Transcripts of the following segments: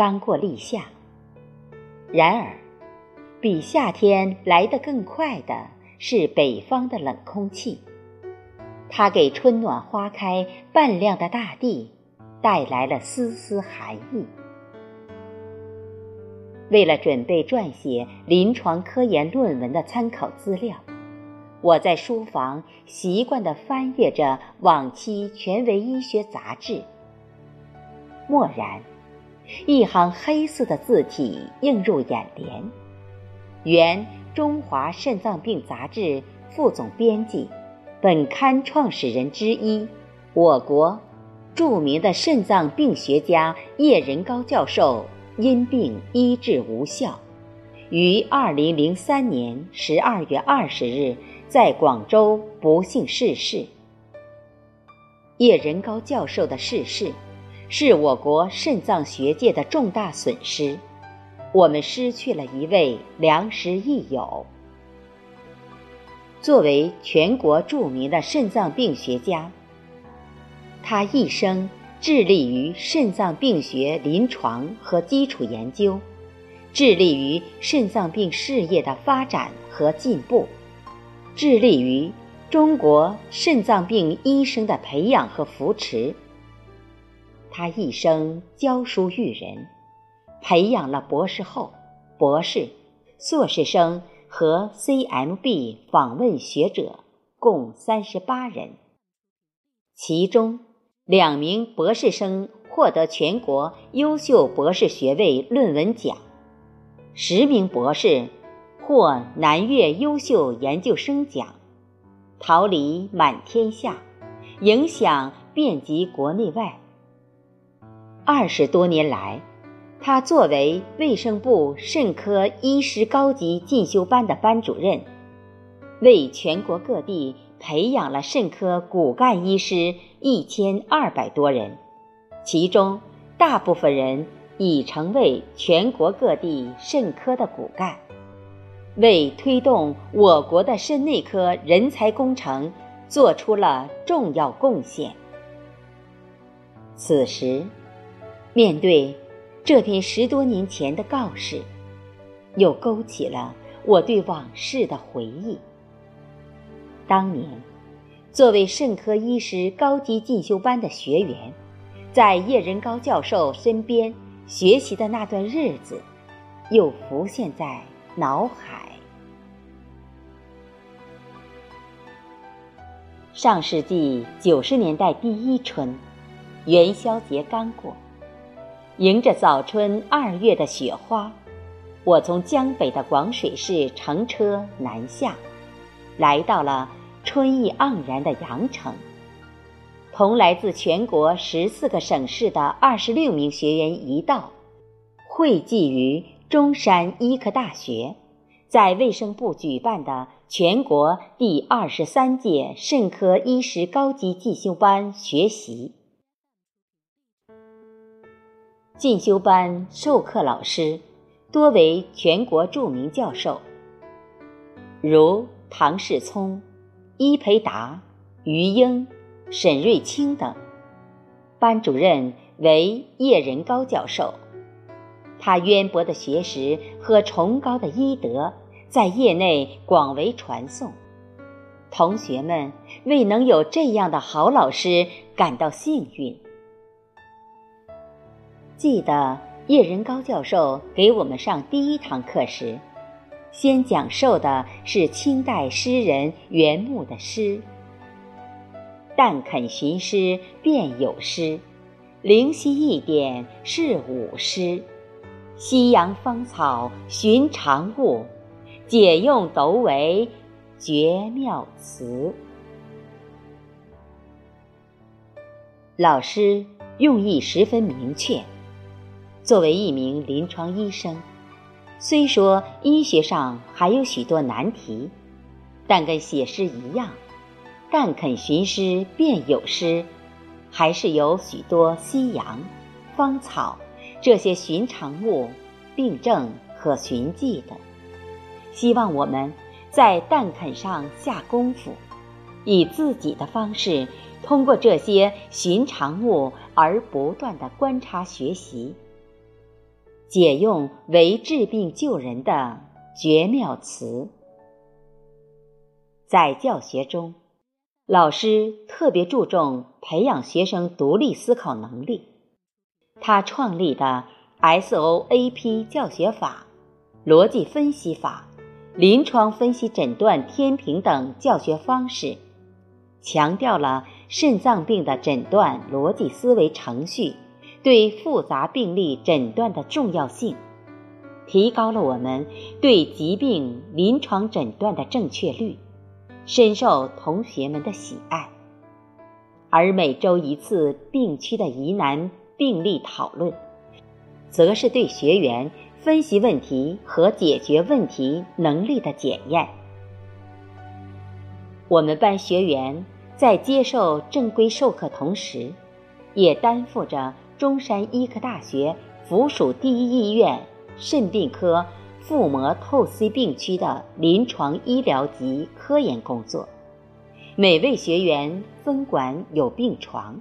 刚过立夏。然而，比夏天来得更快的是北方的冷空气，它给春暖花开、半亮的大地带来了丝丝寒意。为了准备撰写临床科研论文的参考资料。我在书房习惯地翻阅着往期权威医学杂志。蓦然，一行黑色的字体映入眼帘。原《中华肾脏病杂志》副总编辑，本刊创始人之一，我国著名的肾脏病学家叶仁高教授因病医治无效，于二零零三年十二月二十日。在广州不幸逝世。叶仁高教授的逝世，是我国肾脏学界的重大损失。我们失去了一位良师益友。作为全国著名的肾脏病学家，他一生致力于肾脏病学临床和基础研究，致力于肾脏病事业的发展和进步。致力于中国肾脏病医生的培养和扶持。他一生教书育人，培养了博士后、博士、硕士生和 CMB 访问学者共三十八人，其中两名博士生获得全国优秀博士学位论文奖，十名博士。获南岳优秀研究生奖，桃李满天下，影响遍及国内外。二十多年来，他作为卫生部肾科医师高级进修班的班主任，为全国各地培养了肾科骨干医师一千二百多人，其中大部分人已成为全国各地肾科的骨干。为推动我国的肾内科人才工程做出了重要贡献。此时，面对这篇十多年前的告示，又勾起了我对往事的回忆。当年，作为肾科医师高级进修班的学员，在叶仁高教授身边学习的那段日子，又浮现在脑海。上世纪九十年代第一春，元宵节刚过，迎着早春二月的雪花，我从江北的广水市乘车南下，来到了春意盎然的阳城，同来自全国十四个省市的二十六名学员一道，汇集于中山医科大学，在卫生部举办的。全国第二十三届肾科医师高级进修班学习。进修班授课老师多为全国著名教授，如唐世聪、伊培达、于英、沈瑞清等。班主任为叶仁高教授，他渊博的学识和崇高的医德。在业内广为传颂，同学们为能有这样的好老师感到幸运。记得叶仁高教授给我们上第一堂课时，先讲授的是清代诗人袁牧的诗：“但肯寻诗便有诗，灵犀一点是吾诗。夕阳芳草寻常物。”解用斗为绝妙词，老师用意十分明确。作为一名临床医生，虽说医学上还有许多难题，但跟写诗一样，“但肯寻诗便有诗”，还是有许多夕阳、芳草这些寻常物、病症可寻迹的。希望我们在蛋肯上下功夫，以自己的方式，通过这些寻常物而不断的观察学习，解用为治病救人的绝妙词。在教学中，老师特别注重培养学生独立思考能力。他创立的 SOAP 教学法、逻辑分析法、临床分析诊断天平等教学方式，强调了肾脏病的诊断逻辑思维程序对复杂病例诊断的重要性，提高了我们对疾病临床诊断的正确率，深受同学们的喜爱。而每周一次病区的疑难。病例讨论，则是对学员分析问题和解决问题能力的检验。我们班学员在接受正规授课同时，也担负着中山医科大学附属第一医院肾病科腹膜透析病区的临床医疗及科研工作。每位学员分管有病床。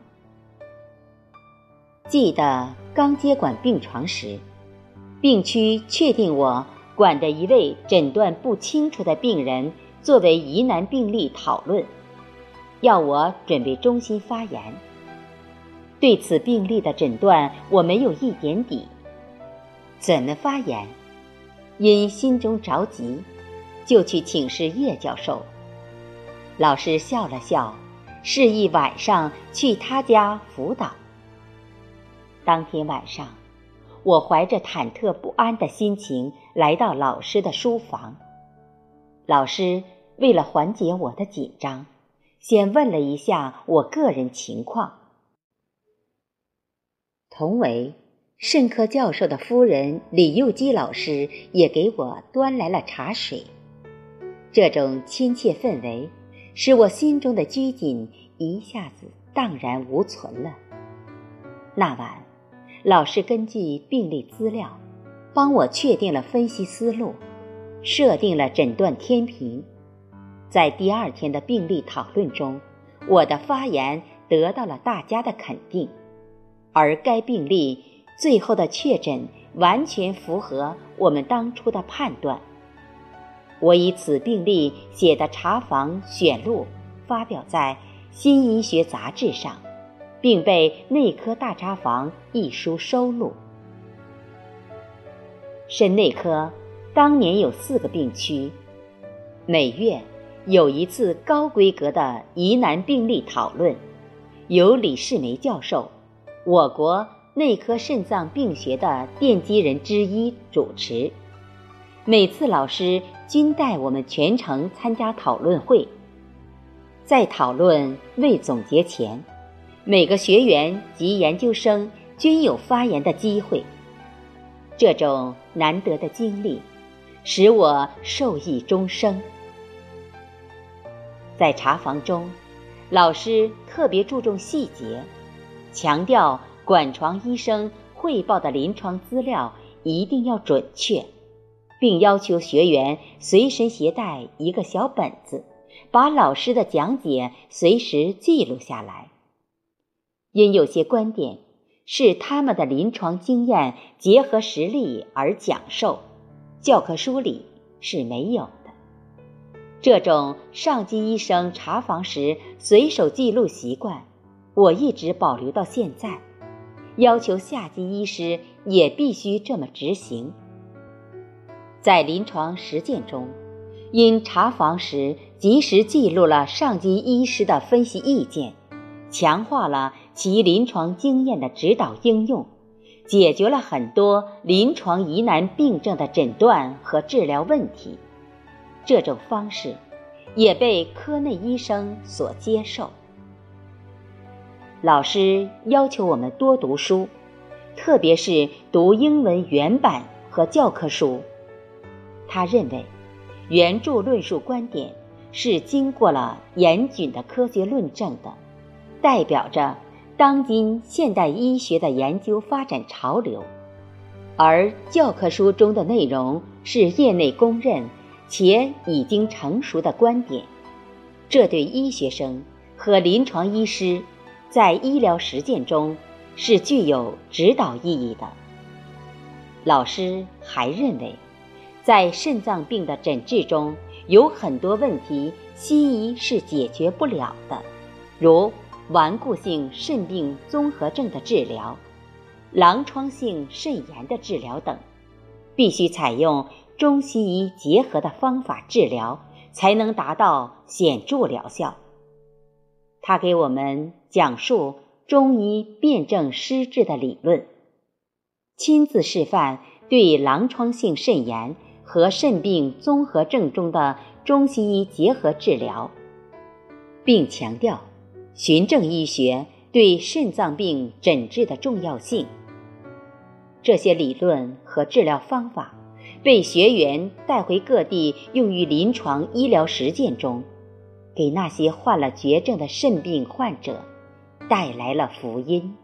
记得刚接管病床时，病区确定我管的一位诊断不清楚的病人作为疑难病例讨论，要我准备中心发言。对此病例的诊断我没有一点底，怎么发言？因心中着急，就去请示叶教授。老师笑了笑，示意晚上去他家辅导。当天晚上，我怀着忐忑不安的心情来到老师的书房。老师为了缓解我的紧张，先问了一下我个人情况。同为肾科教授的夫人李幼基老师也给我端来了茶水。这种亲切氛围，使我心中的拘谨一下子荡然无存了。那晚。老师根据病例资料，帮我确定了分析思路，设定了诊断天平。在第二天的病例讨论中，我的发言得到了大家的肯定，而该病例最后的确诊完全符合我们当初的判断。我以此病例写的查房选录发表在《新医学杂志》上。并被《内科大查房》一书收录。肾内科当年有四个病区，每月有一次高规格的疑难病例讨论，由李世梅教授，我国内科肾脏病学的奠基人之一主持。每次老师均带我们全程参加讨论会，在讨论未总结前。每个学员及研究生均有发言的机会，这种难得的经历使我受益终生。在查房中，老师特别注重细节，强调管床医生汇报的临床资料一定要准确，并要求学员随身携带一个小本子，把老师的讲解随时记录下来。因有些观点是他们的临床经验结合实例而讲授，教科书里是没有的。这种上级医生查房时随手记录习惯，我一直保留到现在，要求下级医师也必须这么执行。在临床实践中，因查房时及时记录了上级医师的分析意见。强化了其临床经验的指导应用，解决了很多临床疑难病症的诊断和治疗问题。这种方式也被科内医生所接受。老师要求我们多读书，特别是读英文原版和教科书。他认为，原著论述观点是经过了严谨的科学论证的。代表着当今现代医学的研究发展潮流，而教科书中的内容是业内公认且已经成熟的观点，这对医学生和临床医师在医疗实践中是具有指导意义的。老师还认为，在肾脏病的诊治中，有很多问题西医是解决不了的，如顽固性肾病综合症的治疗、狼疮性肾炎的治疗等，必须采用中西医结合的方法治疗，才能达到显著疗效。他给我们讲述中医辨证施治的理论。亲自示范对狼疮性肾炎和肾病综合症中的中西医结合治疗，并强调循证医学对肾脏病诊治的重要性。这些理论和治疗方法被学员带回各地，用于临床医疗实践中，给那些患了绝症的肾病患者带来了福音。